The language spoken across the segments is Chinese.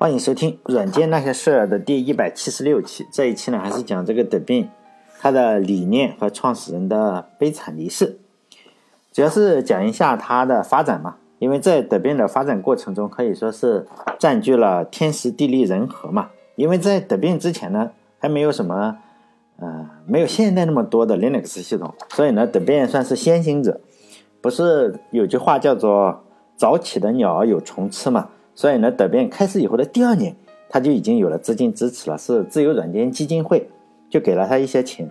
欢迎收听《软件那些事儿》的第一百七十六期。这一期呢，还是讲这个德宾他的理念和创始人的悲惨离世，主要是讲一下他的发展嘛。因为在德宾的发展过程中，可以说是占据了天时地利人和嘛。因为在德宾之前呢，还没有什么，呃，没有现在那么多的 Linux 系统，所以呢，德宾算是先行者。不是有句话叫做“早起的鸟儿有虫吃”嘛？所以呢，德变开始以后的第二年，他就已经有了资金支持了，是自由软件基金会就给了他一些钱。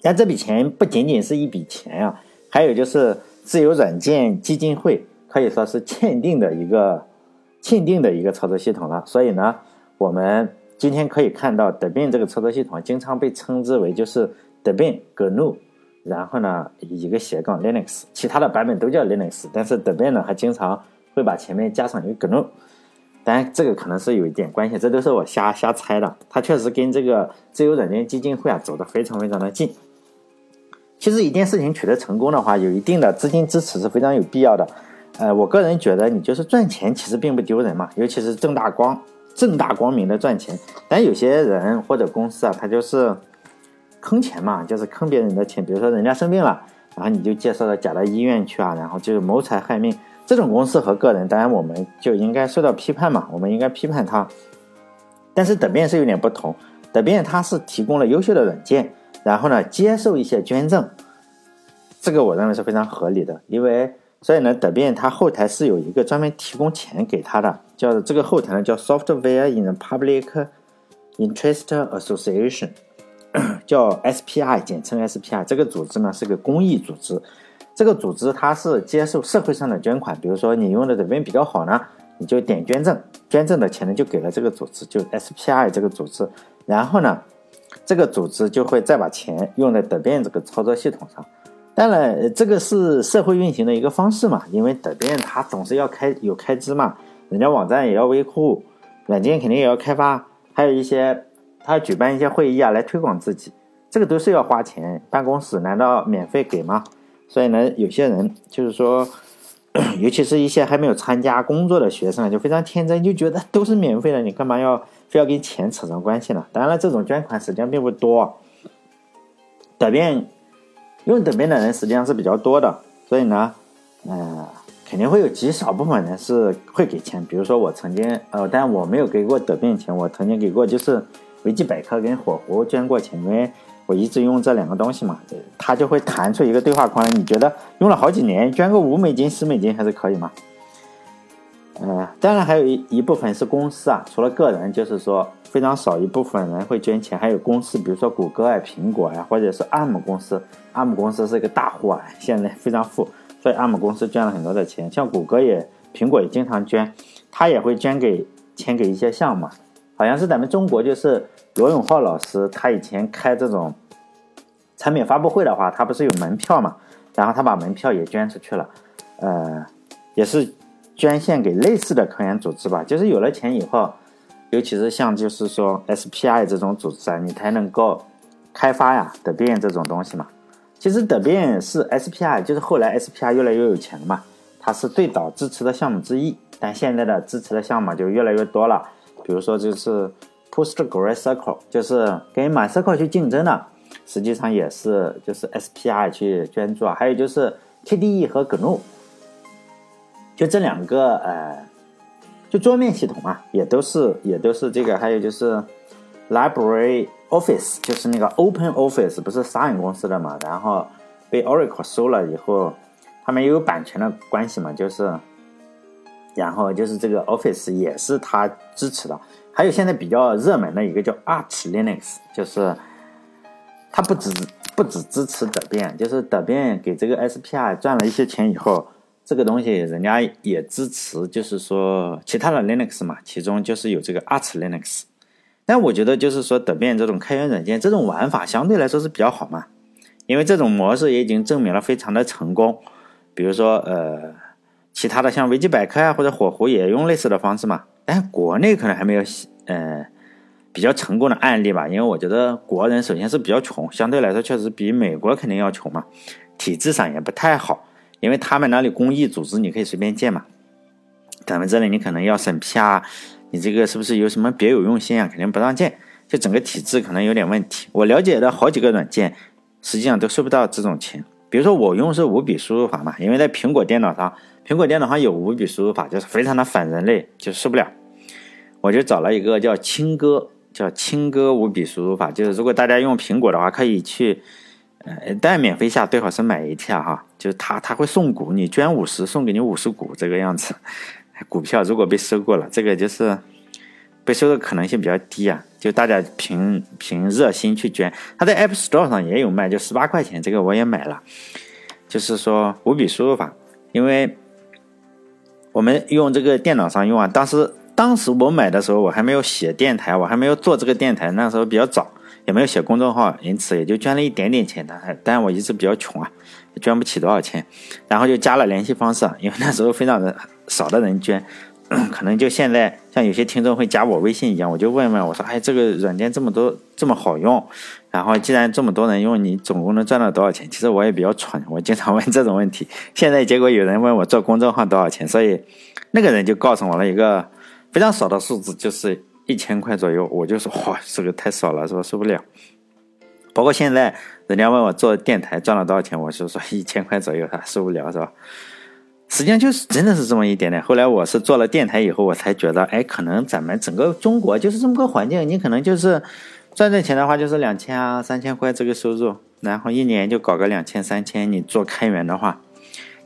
但这笔钱不仅仅是一笔钱啊，还有就是自由软件基金会可以说是签订的一个签订的一个操作系统了。所以呢，我们今天可以看到德变这个操作系统经常被称之为就是德变 GNU，然后呢一个斜杠 Linux，其他的版本都叫 Linux，但是德变呢还经常。会把前面加上一个 GNU，当然这个可能是有一点关系，这都是我瞎瞎猜的。它确实跟这个自由软件基金会啊走得非常非常的近。其实一件事情取得成功的话，有一定的资金支持是非常有必要的。呃，我个人觉得你就是赚钱其实并不丢人嘛，尤其是正大光正大光明的赚钱。但有些人或者公司啊，他就是坑钱嘛，就是坑别人的钱。比如说人家生病了，然后你就介绍到假的医院去啊，然后就是谋财害命。这种公司和个人，当然我们就应该受到批判嘛，我们应该批判他。但是德变是有点不同，德变它是提供了优秀的软件，然后呢接受一些捐赠，这个我认为是非常合理的。因为所以呢，德变它后台是有一个专门提供钱给他的，叫这个后台呢叫 Software in the Public Interest Association，叫 SPI，简称 SPI。这个组织呢是个公益组织。这个组织它是接受社会上的捐款，比如说你用的这边比较好呢，你就点捐赠，捐赠的钱呢就给了这个组织，就 SPI 这个组织，然后呢，这个组织就会再把钱用在德变这个操作系统上。当然，这个是社会运行的一个方式嘛，因为德变它总是要开有开支嘛，人家网站也要维护，软件肯定也要开发，还有一些他举办一些会议啊来推广自己，这个都是要花钱，办公室难道免费给吗？所以呢，有些人就是说，尤其是一些还没有参加工作的学生，就非常天真，就觉得都是免费的，你干嘛要非要跟钱扯上关系呢？当然了，这种捐款实际上并不多。德变用德变的人实际上是比较多的，所以呢，呃，肯定会有极少部分人是会给钱。比如说我曾经，呃，但我没有给过得病钱，我曾经给过就是维基百科跟火狐捐过钱，因为。我一直用这两个东西嘛，它就会弹出一个对话框来。你觉得用了好几年，捐个五美金、十美金还是可以吗？呃，当然还有一一部分是公司啊，除了个人，就是说非常少一部分人会捐钱，还有公司，比如说谷歌啊、苹果啊，或者是 ARM 公司。ARM 公司是一个大户啊，现在非常富，所以 ARM 公司捐了很多的钱。像谷歌也、苹果也经常捐，他也会捐给钱给一些项目。好像是咱们中国就是。罗永浩老师，他以前开这种产品发布会的话，他不是有门票嘛？然后他把门票也捐出去了，呃，也是捐献给类似的科研组织吧。就是有了钱以后，尤其是像就是说 SPI 这种组织啊，你才能够开发呀德变这种东西嘛。其实德变是 SPI，就是后来 SPI 越来越有钱了嘛，它是最早支持的项目之一，但现在的支持的项目就越来越多了，比如说就是。PostgreSQL 就是跟 MySQL 去竞争的，实际上也是就是 SPI 去捐助啊，还有就是 KDE 和 GNU，就这两个呃，就桌面系统啊，也都是也都是这个，还有就是 Library Office，就是那个 Open Office 不是 SUN 公司的嘛，然后被 Oracle 收了以后，他们也有版权的关系嘛，就是，然后就是这个 Office 也是他支持的。还有现在比较热门的一个叫 Arch Linux，就是它不只不只支持德变，就是德变给这个 SPI 赚了一些钱以后，这个东西人家也支持，就是说其他的 Linux 嘛，其中就是有这个 Arch Linux。但我觉得就是说德变这种开源软件这种玩法相对来说是比较好嘛，因为这种模式也已经证明了非常的成功。比如说呃，其他的像维基百科啊或者火狐也用类似的方式嘛。但国内可能还没有，呃，比较成功的案例吧。因为我觉得国人首先是比较穷，相对来说确实比美国肯定要穷嘛，体制上也不太好。因为他们那里公益组织你可以随便建嘛，咱们这里你可能要审批啊，你这个是不是有什么别有用心啊？肯定不让建，就整个体制可能有点问题。我了解的好几个软件，实际上都收不到这种钱。比如说我用是五笔输入法嘛，因为在苹果电脑上，苹果电脑上有五笔输入法，就是非常的反人类，就受不了。我就找了一个叫青歌，叫青歌五笔输入法，就是如果大家用苹果的话，可以去，呃，但免费下最好是买一下哈，就是他他会送股，你捐五十送给你五十股这个样子。股票如果被收过了，这个就是被收的可能性比较低啊。就大家凭凭热心去捐，它在 App Store 上也有卖，就十八块钱，这个我也买了。就是说五笔输入法，因为我们用这个电脑上用啊。当时当时我买的时候，我还没有写电台，我还没有做这个电台，那时候比较早，也没有写公众号，因此也就捐了一点点钱的。但我一直比较穷啊，捐不起多少钱，然后就加了联系方式，因为那时候非常的。少的人捐，可能就现在像有些听众会加我微信一样，我就问问我说：“哎，这个软件这么多，这么好用，然后既然这么多人用，你总共能赚到多少钱？”其实我也比较蠢，我经常问这种问题。现在结果有人问我做公众号多少钱，所以那个人就告诉我了一个非常少的数字，就是一千块左右。我就说：“哇，这个太少了，是吧？受不了。”包括现在人家问我做电台赚了多少钱，我就说一千块左右，他受不了，是吧？实际上就是真的是这么一点点。后来我是做了电台以后，我才觉得，哎，可能咱们整个中国就是这么个环境，你可能就是赚赚钱的话，就是两千啊、三千块这个收入，然后一年就搞个两千、三千。你做开源的话，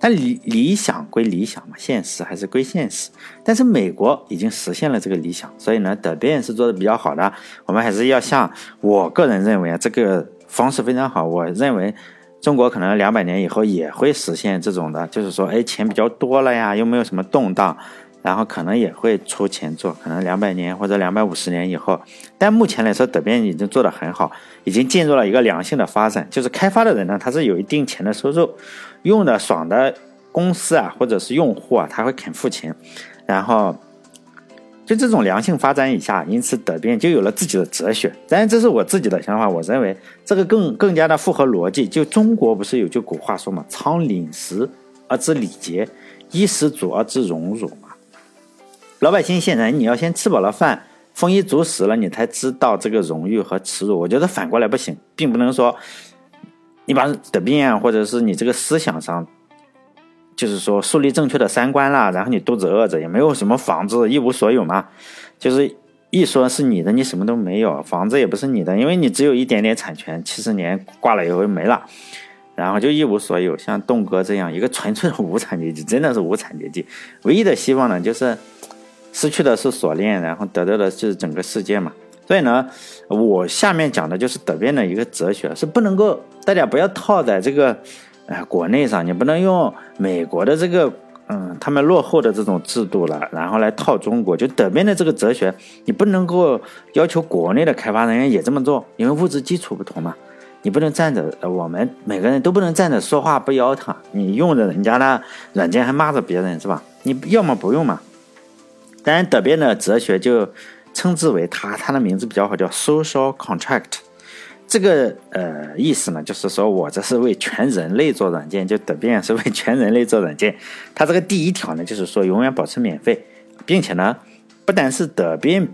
但理理想归理想嘛，现实还是归现实。但是美国已经实现了这个理想，所以呢，德变是做的比较好的。我们还是要像我个人认为啊，这个方式非常好。我认为。中国可能两百年以后也会实现这种的，就是说，哎，钱比较多了呀，又没有什么动荡，然后可能也会出钱做，可能两百年或者两百五十年以后。但目前来说，德变已经做得很好，已经进入了一个良性的发展。就是开发的人呢，他是有一定钱的收入，用的爽的公司啊，或者是用户啊，他会肯付钱，然后。就这种良性发展以下，因此德变就有了自己的哲学。当然，这是我自己的想法，我认为这个更更加的符合逻辑。就中国不是有句古话说嘛：“仓廪实而知礼节，衣食足而知荣辱”嘛。老百姓现在你要先吃饱了饭，丰衣足食了，你才知道这个荣誉和耻辱。我觉得反过来不行，并不能说你把德变或者是你这个思想上。就是说树立正确的三观啦，然后你肚子饿着也没有什么房子，一无所有嘛。就是一说是你的，你什么都没有，房子也不是你的，因为你只有一点点产权，七十年挂了以后就没了，然后就一无所有。像栋哥这样一个纯粹的无产阶级，真的是无产阶级，唯一的希望呢，就是失去的是锁链，然后得到的是整个世界嘛。所以呢，我下面讲的就是德变的一个哲学，是不能够大家不要套在这个。哎，国内上你不能用美国的这个，嗯，他们落后的这种制度了，然后来套中国。就德边的这个哲学，你不能够要求国内的开发人员也这么做，因为物质基础不同嘛。你不能站着，我们每个人都不能站着说话不腰疼。你用着人家的软件还骂着别人是吧？你要么不用嘛。当然，德边的哲学就称之为它，它的名字比较好，叫 social contract。这个呃意思呢，就是说我这是为全人类做软件，就德变是为全人类做软件。它这个第一条呢，就是说永远保持免费，并且呢，不单是德变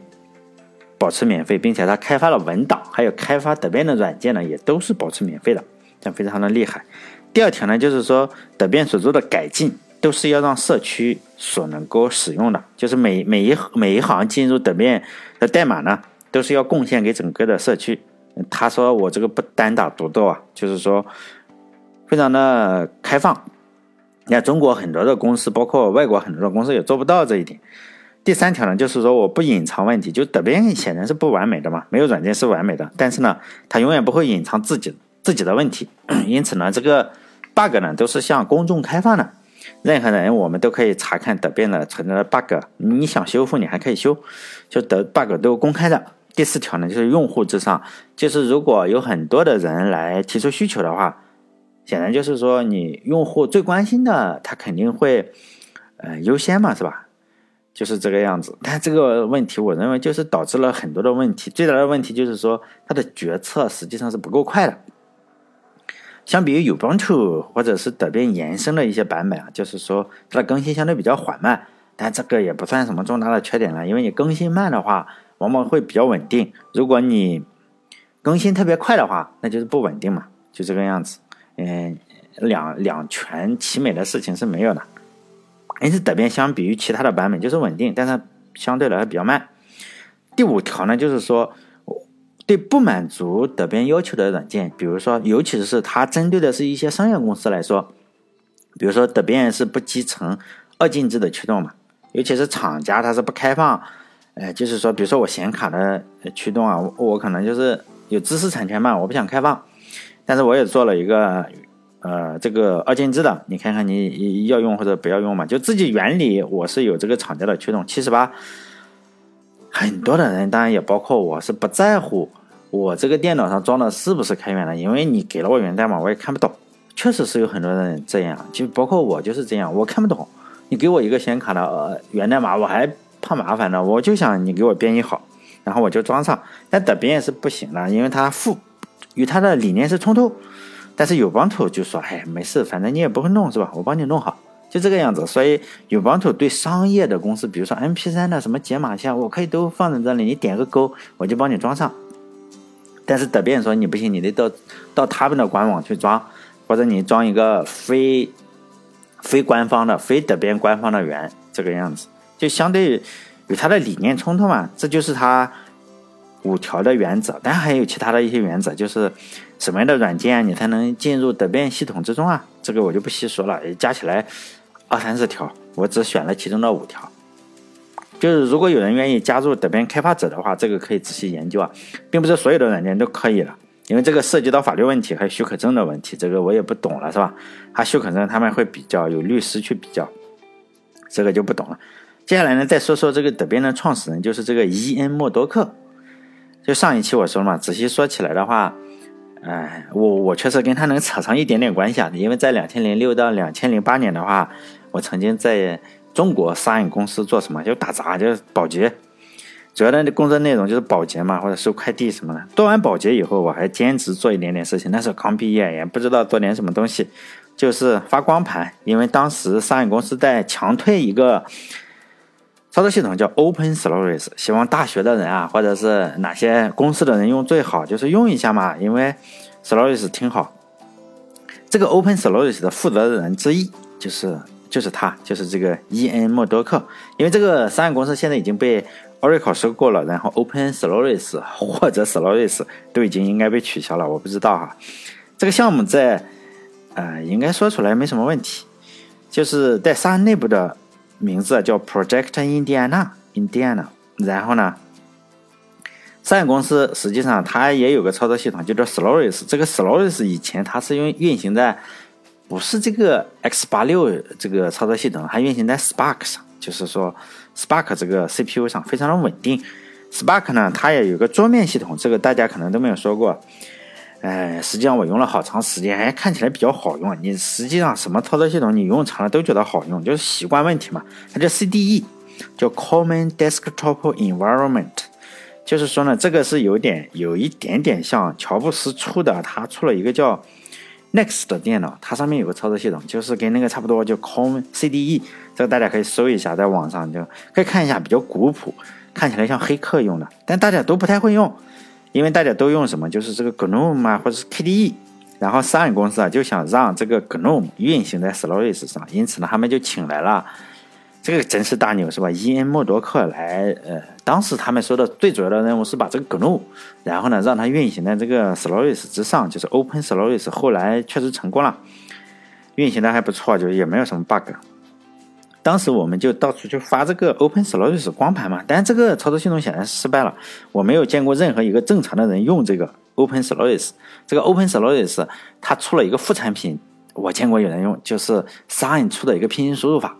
保持免费，并且它开发了文档，还有开发德变的软件呢，也都是保持免费的，这非常的厉害。第二条呢，就是说德变所做的改进都是要让社区所能够使用的，就是每每一每一行进入德变的代码呢，都是要贡献给整个的社区。他说：“我这个不单打独斗啊，就是说，非常的开放。你看中国很多的公司，包括外国很多的公司也做不到这一点。第三条呢，就是说我不隐藏问题，就德边显然是不完美的嘛，没有软件是完美的。但是呢，它永远不会隐藏自己自己的问题。因此呢，这个 bug 呢都是向公众开放的，任何人我们都可以查看德变的存在的 bug。你想修复，你还可以修，就德 bug 都公开的。”第四条呢，就是用户至上，就是如果有很多的人来提出需求的话，显然就是说你用户最关心的，他肯定会呃优先嘛，是吧？就是这个样子。但这个问题，我认为就是导致了很多的问题。最大的问题就是说，它的决策实际上是不够快的。相比于 Ubuntu 或者是德变延伸的一些版本啊，就是说它的更新相对比较缓慢。但这个也不算什么重大的缺点了，因为你更新慢的话，往往会比较稳定；如果你更新特别快的话，那就是不稳定嘛，就这个样子。嗯，两两全其美的事情是没有的。因此，德编相比于其他的版本就是稳定，但是相对来说比较慢。第五条呢，就是说，对不满足德编要求的软件，比如说，尤其是它针对的是一些商业公司来说，比如说德编是不集成二进制的驱动嘛，尤其是厂家它是不开放，呃，就是说，比如说我显卡的驱动啊，我可能就是有知识产权嘛，我不想开放，但是我也做了一个。呃，这个二进制的，你看看你要用或者不要用嘛？就自己原理，我是有这个厂家的驱动七十八。很多的人，当然也包括我，是不在乎我这个电脑上装的是不是开源的，因为你给了我源代码，我也看不懂。确实是有很多人这样，就包括我就是这样，我看不懂。你给我一个显卡的呃源代码，我还怕麻烦呢，我就想你给我编译好，然后我就装上。但德编是不行的，因为它负与它的理念是冲突。但是有帮图就说，哎，没事，反正你也不会弄，是吧？我帮你弄好，就这个样子。所以有帮图对商业的公司，比如说 MP3 的什么解码线，我可以都放在这里，你点个勾，我就帮你装上。但是德变说你不行，你得到到他们的官网去装，或者你装一个非非官方的、非德变官方的源，这个样子，就相对与他的理念冲突嘛。这就是他。五条的原则，当然还有其他的一些原则，就是什么样的软件你才能进入德变系统之中啊？这个我就不细说了，加起来二三十条，我只选了其中的五条。就是如果有人愿意加入德变开发者的话，这个可以仔细研究啊，并不是所有的软件都可以了，因为这个涉及到法律问题还有许可证的问题，这个我也不懂了，是吧？他许可证他们会比较，有律师去比较，这个就不懂了。接下来呢，再说说这个德变的创始人，就是这个伊恩默多克。就上一期我说了嘛，仔细说起来的话，哎，我我确实跟他能扯上一点点关系啊，因为在两千零六到两千零八年的话，我曾经在中国商业公司做什么，就打杂，就是保洁，主要的工作内容就是保洁嘛，或者收快递什么的。做完保洁以后，我还兼职做一点点事情，那时候刚毕业，也不知道做点什么东西，就是发光盘，因为当时商业公司在强推一个。操作系统叫 Open Solaris，希望大学的人啊，或者是哪些公司的人用最好，就是用一下嘛，因为 Solaris 挺好。这个 Open Solaris 的负责人之一就是就是他，就是这个伊恩默多克。因为这个商业公司现在已经被 Oracle 收购了，然后 Open Solaris 或者 Solaris 都已经应该被取消了，我不知道哈。这个项目在呃，应该说出来没什么问题，就是在商业内部的。名字叫 Project Indiana，Indiana。然后呢，商业公司实际上它也有个操作系统，就叫 Solaris。这个 Solaris 以前它是用运行在不是这个 X 八六这个操作系统，它运行在 Spark 上，就是说 Spark 这个 CPU 上非常的稳定。Spark 呢，它也有个桌面系统，这个大家可能都没有说过。哎，实际上我用了好长时间，哎看起来比较好用。你实际上什么操作系统你用长了都觉得好用，就是习惯问题嘛。它叫 CDE，叫 Common Desktop Environment，就是说呢，这个是有点有一点点像乔布斯出的，他出了一个叫 Next 的电脑，它上面有个操作系统，就是跟那个差不多，叫 Common CDE。这个大家可以搜一下，在网上就可以看一下，比较古朴，看起来像黑客用的，但大家都不太会用。因为大家都用什么，就是这个 GNOME 啊，或者是 KDE，然后商业公司啊就想让这个 GNOME 运行在 Solaris 上，因此呢，他们就请来了，这个真是大牛是吧？伊恩默多克来，呃，当时他们说的最主要的任务是把这个 GNOME，然后呢让它运行在这个 Solaris 之上，就是 Open Solaris，后来确实成功了，运行的还不错，就也没有什么 bug。当时我们就到处去发这个 Open Solaris 光盘嘛，但这个操作系统显然失败了。我没有见过任何一个正常的人用这个 Open Solaris。这个 Open Solaris 它出了一个副产品，我见过有人用，就是 Sign 出的一个拼音输入法。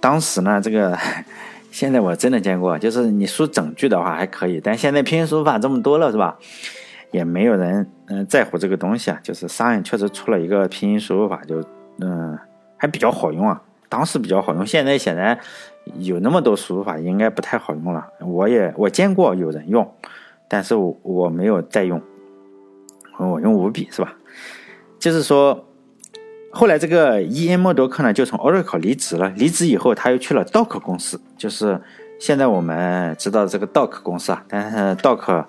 当时呢，这个 现在我真的见过，就是你输整句的话还可以，但现在拼音输入法这么多了，是吧？也没有人嗯在乎这个东西啊。就是 Sign 确实出了一个拼音输入法，就嗯还比较好用啊。当时比较好用，现在显然有那么多输入法，应该不太好用了。我也我见过有人用，但是我我没有再用，我用五笔是吧？就是说，后来这个伊恩·默多克呢，就从 Oracle 离职了。离职以后，他又去了 Doc 公司，就是现在我们知道这个 Doc 公司啊。但是 Doc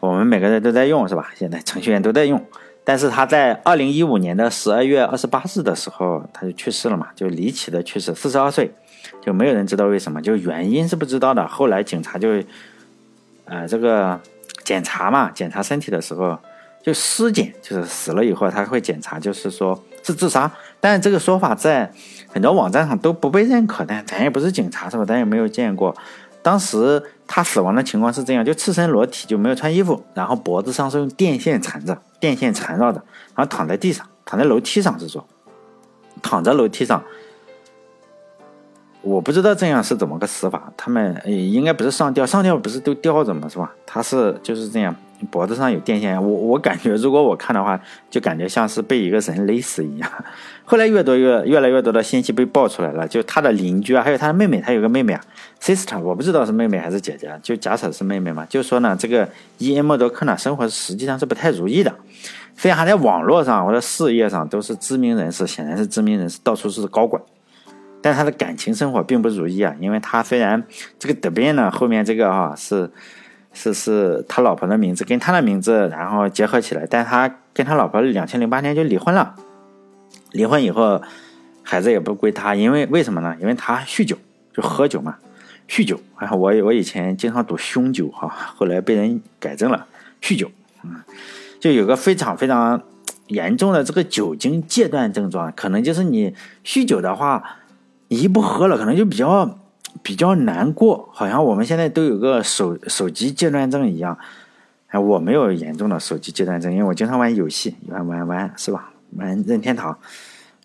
我们每个人都在用，是吧？现在程序员都在用。但是他在二零一五年的十二月二十八日的时候，他就去世了嘛，就离奇的去世，四十二岁，就没有人知道为什么，就原因是不知道的。后来警察就，呃，这个检查嘛，检查身体的时候就尸检，就是死了以后他会检查，就是说是自杀。但是这个说法在很多网站上都不被认可，但咱也不是警察是吧？咱也没有见过。当时他死亡的情况是这样，就赤身裸体，就没有穿衣服，然后脖子上是用电线缠着，电线缠绕着，然后躺在地上，躺在楼梯上是说，躺在楼梯上。我不知道这样是怎么个死法，他们应该不是上吊，上吊不是都吊着吗？是吧？他是就是这样。脖子上有电线，我我感觉如果我看的话，就感觉像是被一个人勒死一样。后来越多越越来越多的信息被爆出来了，就他的邻居啊，还有他的妹妹，他有个妹妹啊，sister，我不知道是妹妹还是姐姐，就假设是妹妹嘛。就说呢，这个伊恩·莫多克呢，生活实际上是不太如意的，虽然他在网络上或者事业上都是知名人士，显然是知名人士，到处是高管，但他的感情生活并不如意啊，因为他虽然这个德边呢，后面这个哈是。是是他老婆的名字跟他的名字，然后结合起来，但他跟他老婆两千零八年就离婚了。离婚以后，孩子也不归他，因为为什么呢？因为他酗酒，就喝酒嘛，酗酒。啊，我我以前经常赌凶酒哈，后来被人改正了，酗酒，嗯，就有个非常非常严重的这个酒精戒断症状，可能就是你酗酒的话，一不喝了，可能就比较。比较难过，好像我们现在都有个手手机戒断症一样。哎，我没有严重的手机戒断症，因为我经常玩游戏，玩玩玩是吧？玩任天堂。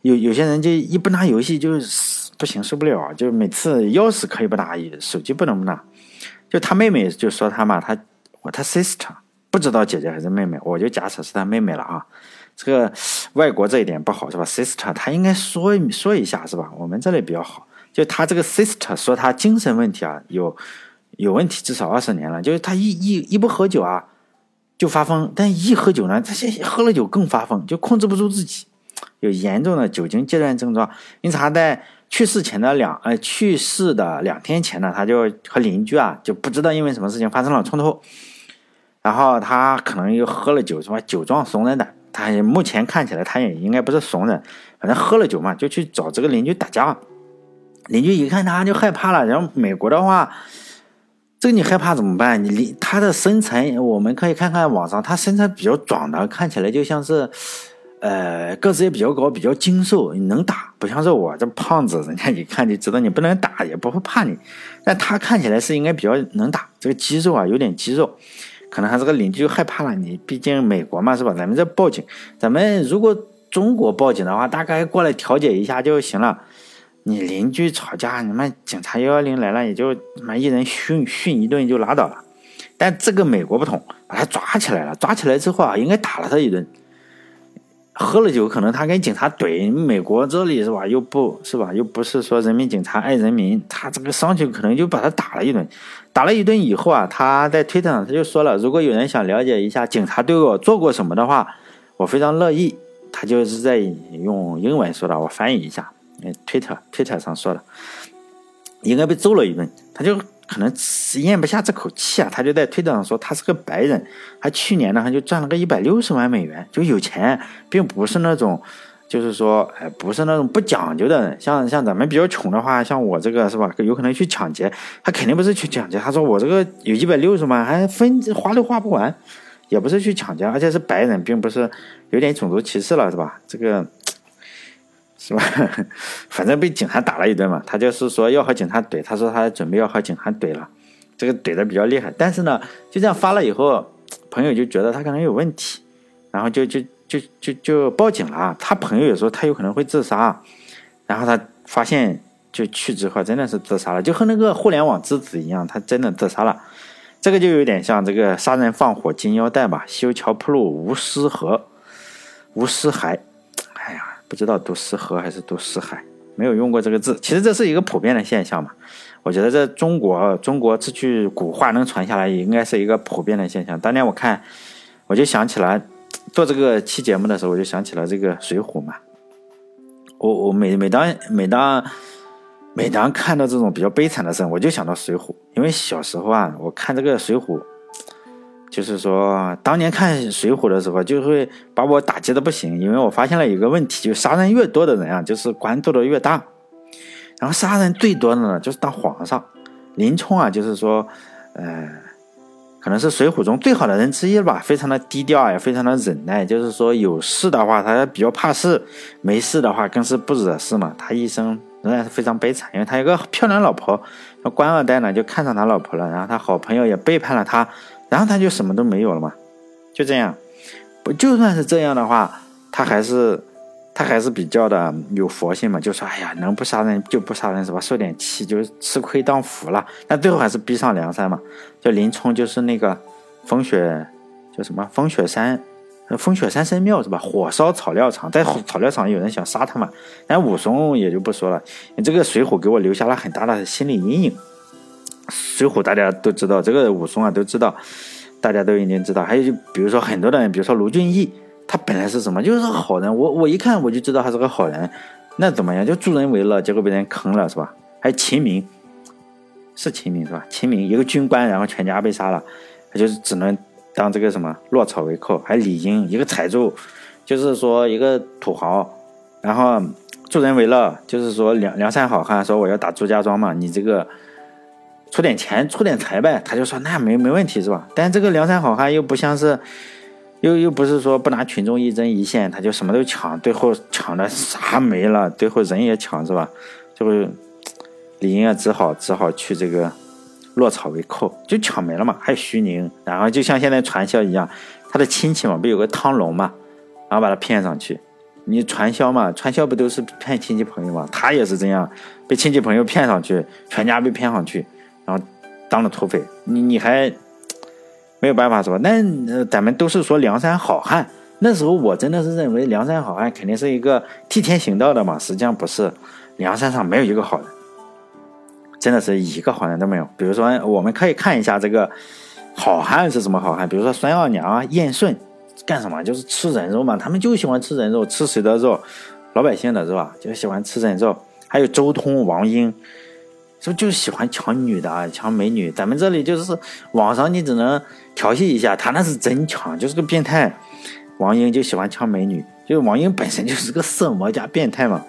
有有些人就一不拿游戏就不行，受不了，就每次钥匙可以不拿，手机不能不拿。就他妹妹就说他嘛，他我他 sister 不知道姐姐还是妹妹，我就假设是他妹妹了啊。这个外国这一点不好是吧？sister 他应该说说一下是吧？我们这里比较好。就他这个 sister 说他精神问题啊，有有问题，至少二十年了。就是他一一一不喝酒啊，就发疯；但一喝酒呢，他现喝了酒更发疯，就控制不住自己，有严重的酒精戒断症状。因此他在去世前的两呃去世的两天前呢，他就和邻居啊就不知道因为什么事情发生了冲突，然后他可能又喝了酒，什么酒壮怂人胆。他目前看起来他也应该不是怂人，反正喝了酒嘛，就去找这个邻居打架。邻居一看他就害怕了，然后美国的话，这个你害怕怎么办？你他的身材，我们可以看看网上，他身材比较壮的，看起来就像是，呃，个子也比较高，比较精瘦，能打，不像是我这胖子，人家一看就知道你不能打，也不会怕你。但他看起来是应该比较能打，这个肌肉啊有点肌肉，可能他这个邻居害怕了。你毕竟美国嘛是吧？咱们这报警，咱们如果中国报警的话，大概过来调解一下就行了。你邻居吵架，你们警察幺幺零来了，也就他妈一人训训一顿就拉倒了。但这个美国不同，把他抓起来了，抓起来之后啊，应该打了他一顿。喝了酒，可能他跟警察怼。美国这里是吧，又不是吧，又不是说人民警察爱人民，他这个上去可能就把他打了一顿。打了一顿以后啊，他在推特上他就说了，如果有人想了解一下警察对我做过什么的话，我非常乐意。他就是在用英文说的，我翻译一下。哎，推特推特上说的，应该被揍了一顿，他就可能咽不下这口气啊，他就在推特上说他是个白人，他去年呢他就赚了个一百六十万美元，就有钱，并不是那种，就是说，哎，不是那种不讲究的人，像像咱们比较穷的话，像我这个是吧，有可能去抢劫，他肯定不是去抢劫，他说我这个有一百六十万，还分花都花不完，也不是去抢劫，而且是白人，并不是有点种族歧视了，是吧？这个。是吧？反正被警察打了一顿嘛，他就是说要和警察怼。他说他准备要和警察怼了，这个怼的比较厉害。但是呢，就这样发了以后，朋友就觉得他可能有问题，然后就就就就就报警了。他朋友也说他有可能会自杀，然后他发现就去之后真的是自杀了，就和那个互联网之子一样，他真的自杀了。这个就有点像这个杀人放火金腰带吧，修桥铺路无尸骸，无尸骸。不知道读诗河还是读诗海，没有用过这个字。其实这是一个普遍的现象嘛。我觉得在中国，中国这句古话能传下来，也应该是一个普遍的现象。当年我看，我就想起来做这个期节目的时候，我就想起了这个《水浒》嘛。我我每每当每当每当看到这种比较悲惨的事，我就想到《水浒》，因为小时候啊，我看这个《水浒》，就是说当年看《水浒》的时候，就会把我打击的不行，因为我发现了一个问题，就杀人越多的人啊，就是官做的越大，然后杀人最多的呢，就是当皇上，林冲啊，就是说，呃。可能是水浒中最好的人之一吧，非常的低调，也非常的忍耐。就是说有事的话，他比较怕事；没事的话，更是不惹事嘛。他一生仍然是非常悲惨，因为他有个漂亮老婆，那官二代呢就看上他老婆了，然后他好朋友也背叛了他，然后他就什么都没有了嘛。就这样，不就算是这样的话，他还是。他还是比较的有佛性嘛，就说哎呀，能不杀人就不杀人是吧？受点气就吃亏当福了。但最后还是逼上梁山嘛。就林冲就是那个风雪叫什么风雪山，风雪山神庙是吧？火烧草料场，在草料场有人想杀他嘛。但武松也就不说了。这个水浒给我留下了很大的心理阴影。水浒大家都知道，这个武松啊都知道，大家都已经知道。还有就比如说很多的人，比如说卢俊义。他本来是什么？就是好人。我我一看我就知道他是个好人。那怎么样？就助人为乐，结果被人坑了，是吧？还有秦明，是秦明是吧？秦明一个军官，然后全家被杀了，他就是只能当这个什么落草为寇。还有李英，一个财主，就是说一个土豪，然后助人为乐，就是说梁梁山好汉说我要打朱家庄嘛，你这个出点钱出点财呗，他就说那没没问题是吧？但这个梁山好汉又不像是。又又不是说不拿群众一针一线，他就什么都抢，最后抢的啥没了，最后人也抢是吧？最后李英啊只好只好去这个落草为寇，就抢没了嘛。还有徐宁，然后就像现在传销一样，他的亲戚嘛，不有个汤龙嘛，然后把他骗上去。你传销嘛，传销不都是骗亲戚朋友嘛？他也是这样，被亲戚朋友骗上去，全家被骗上去，然后当了土匪。你你还？没有办法是吧？那咱们都是说梁山好汉，那时候我真的是认为梁山好汉肯定是一个替天行道的嘛，实际上不是，梁山上没有一个好人，真的是一个好人都没有。比如说，我们可以看一下这个好汉是什么好汉，比如说孙二娘啊、燕顺，干什么？就是吃人肉嘛，他们就喜欢吃人肉，吃谁的肉？老百姓的是吧？就喜欢吃人肉。还有周通、王英。是不就喜欢抢女的啊，抢美女？咱们这里就是网上，你只能调戏一下，他那是真抢，就是个变态。王英就喜欢抢美女，就王英本身就是个色魔加变态嘛。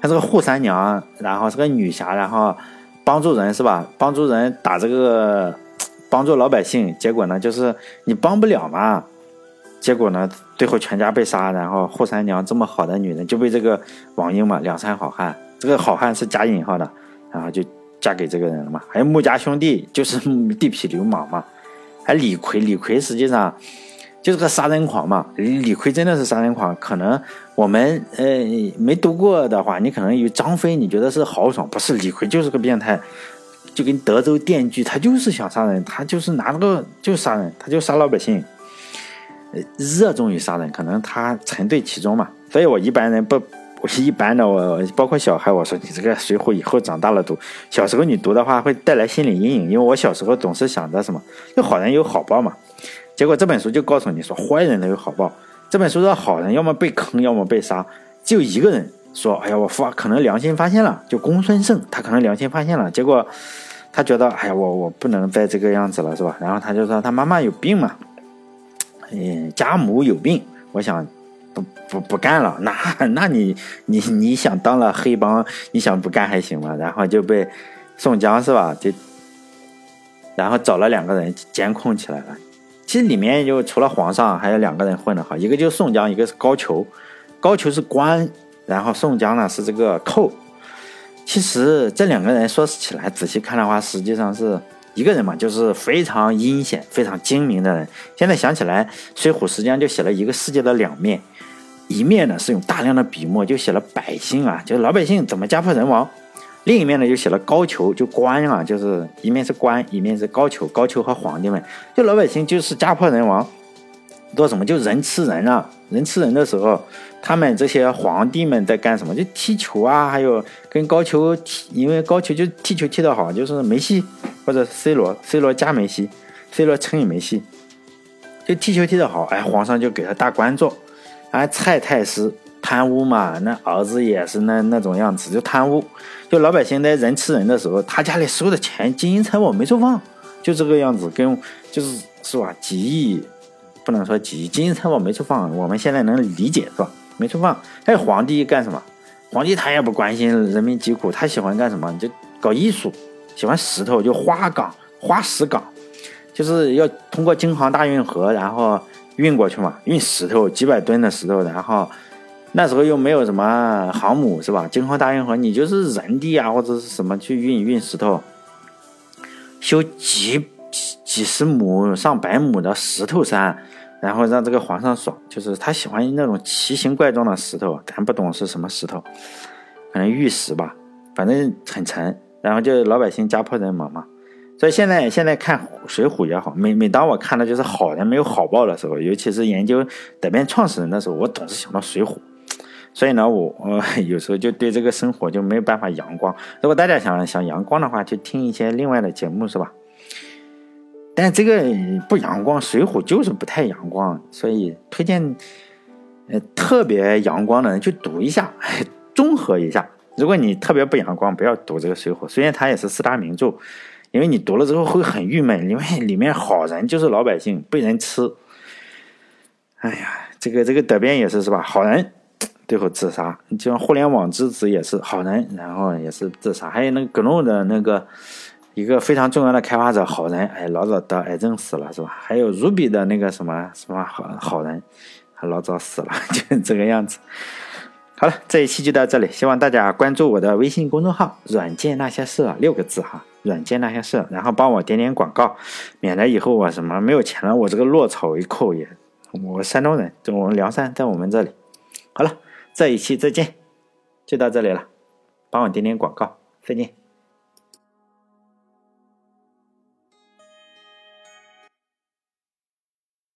她是个扈三娘，然后是个女侠，然后帮助人是吧？帮助人打这个，帮助老百姓。结果呢，就是你帮不了嘛。结果呢，最后全家被杀，然后扈三娘这么好的女人就被这个王英嘛，梁山好汉。这个好汉是加引号的，然后就嫁给这个人了嘛。还有穆家兄弟，就是地痞流氓嘛。还李逵，李逵实际上就是个杀人狂嘛。李逵真的是杀人狂，可能我们呃没读过的话，你可能以为张飞你觉得是豪爽，不是李逵就是个变态，就跟德州电锯，他就是想杀人，他就是拿那个就杀人，他就杀老百姓，热衷于杀人，可能他沉醉其中嘛。所以我一般人不。我是一般的，我包括小孩，我说你这个《水浒》以后长大了读，小时候你读的话会带来心理阴影，因为我小时候总是想着什么，就好人有好报嘛。结果这本书就告诉你说，坏人都有好报。这本书的好人要么被坑，要么被杀，只有一个人说，哎呀，我发可能良心发现了，就公孙胜，他可能良心发现了，结果他觉得，哎呀，我我不能再这个样子了，是吧？然后他就说他妈妈有病嘛，嗯，家母有病，我想。不不不干了，那那你你你想当了黑帮，你想不干还行吗？然后就被宋江是吧？就然后找了两个人监控起来了。其实里面就除了皇上，还有两个人混的好，一个就是宋江，一个是高俅。高俅是官，然后宋江呢是这个寇。其实这两个人说起来，仔细看的话，实际上是一个人嘛，就是非常阴险、非常精明的人。现在想起来，《水浒》实际上就写了一个世界的两面。一面呢是用大量的笔墨就写了百姓啊，就是老百姓怎么家破人亡；另一面呢就写了高俅，就官啊，就是一面是官，一面是高俅，高俅和皇帝们，就老百姓就是家破人亡，做什么就人吃人啊，人吃人的时候，他们这些皇帝们在干什么？就踢球啊，还有跟高俅踢，因为高俅就踢球踢得好，就是梅西或者 C 罗，C 罗加梅西，C 罗乘以梅西，就踢球踢得好，哎，皇上就给他大官做。而蔡太师贪污嘛，那儿子也是那那种样子，就贪污。就老百姓在人吃人的时候，他家里收的钱金银财宝没处放，就这个样子，跟就是是吧？几亿不能说几亿金银财宝没处放，我们现在能理解是吧？没处放。还有皇帝干什么？皇帝他也不关心人民疾苦，他喜欢干什么？就搞艺术，喜欢石头，就花岗、花石岗，就是要通过京杭大运河，然后运过去嘛，运石头几百吨的石头，然后那时候又没有什么航母是吧？京杭大运河你就是人力啊或者是什么去运运石头，修几几十亩、上百亩的石头山。然后让这个皇上爽，就是他喜欢那种奇形怪状的石头，咱不懂是什么石头，可能玉石吧，反正很沉。然后就老百姓家破人亡嘛。所以现在现在看《水浒》也好，每每当我看的就是好人没有好报的时候，尤其是研究德变创始人的时候，我总是想到《水浒》。所以呢，我我 有时候就对这个生活就没有办法阳光。如果大家想想阳光的话，就听一些另外的节目，是吧？但这个不阳光，《水浒》就是不太阳光，所以推荐，呃，特别阳光的人去读一下，综合一下。如果你特别不阳光，不要读这个《水浒》，虽然它也是四大名著，因为你读了之后会很郁闷，因为里面好人就是老百姓被人吃。哎呀，这个这个德变也是是吧？好人 最后自杀，就像互联网之子也是好人，然后也是自杀，还有那个格隆的那个。一个非常重要的开发者，好人，哎，老早得癌症死了，是吧？还有 Ruby 的那个什么什么好好人，还老早死了，就是这个样子。好了，这一期就到这里，希望大家关注我的微信公众号“软件那些事”六个字哈，“软件那些事”，然后帮我点点广告，免得以后我什么没有钱了，我这个落草为寇也。我山东人，就我们梁山，在我们这里。好了，这一期再见，就到这里了，帮我点点广告，再见。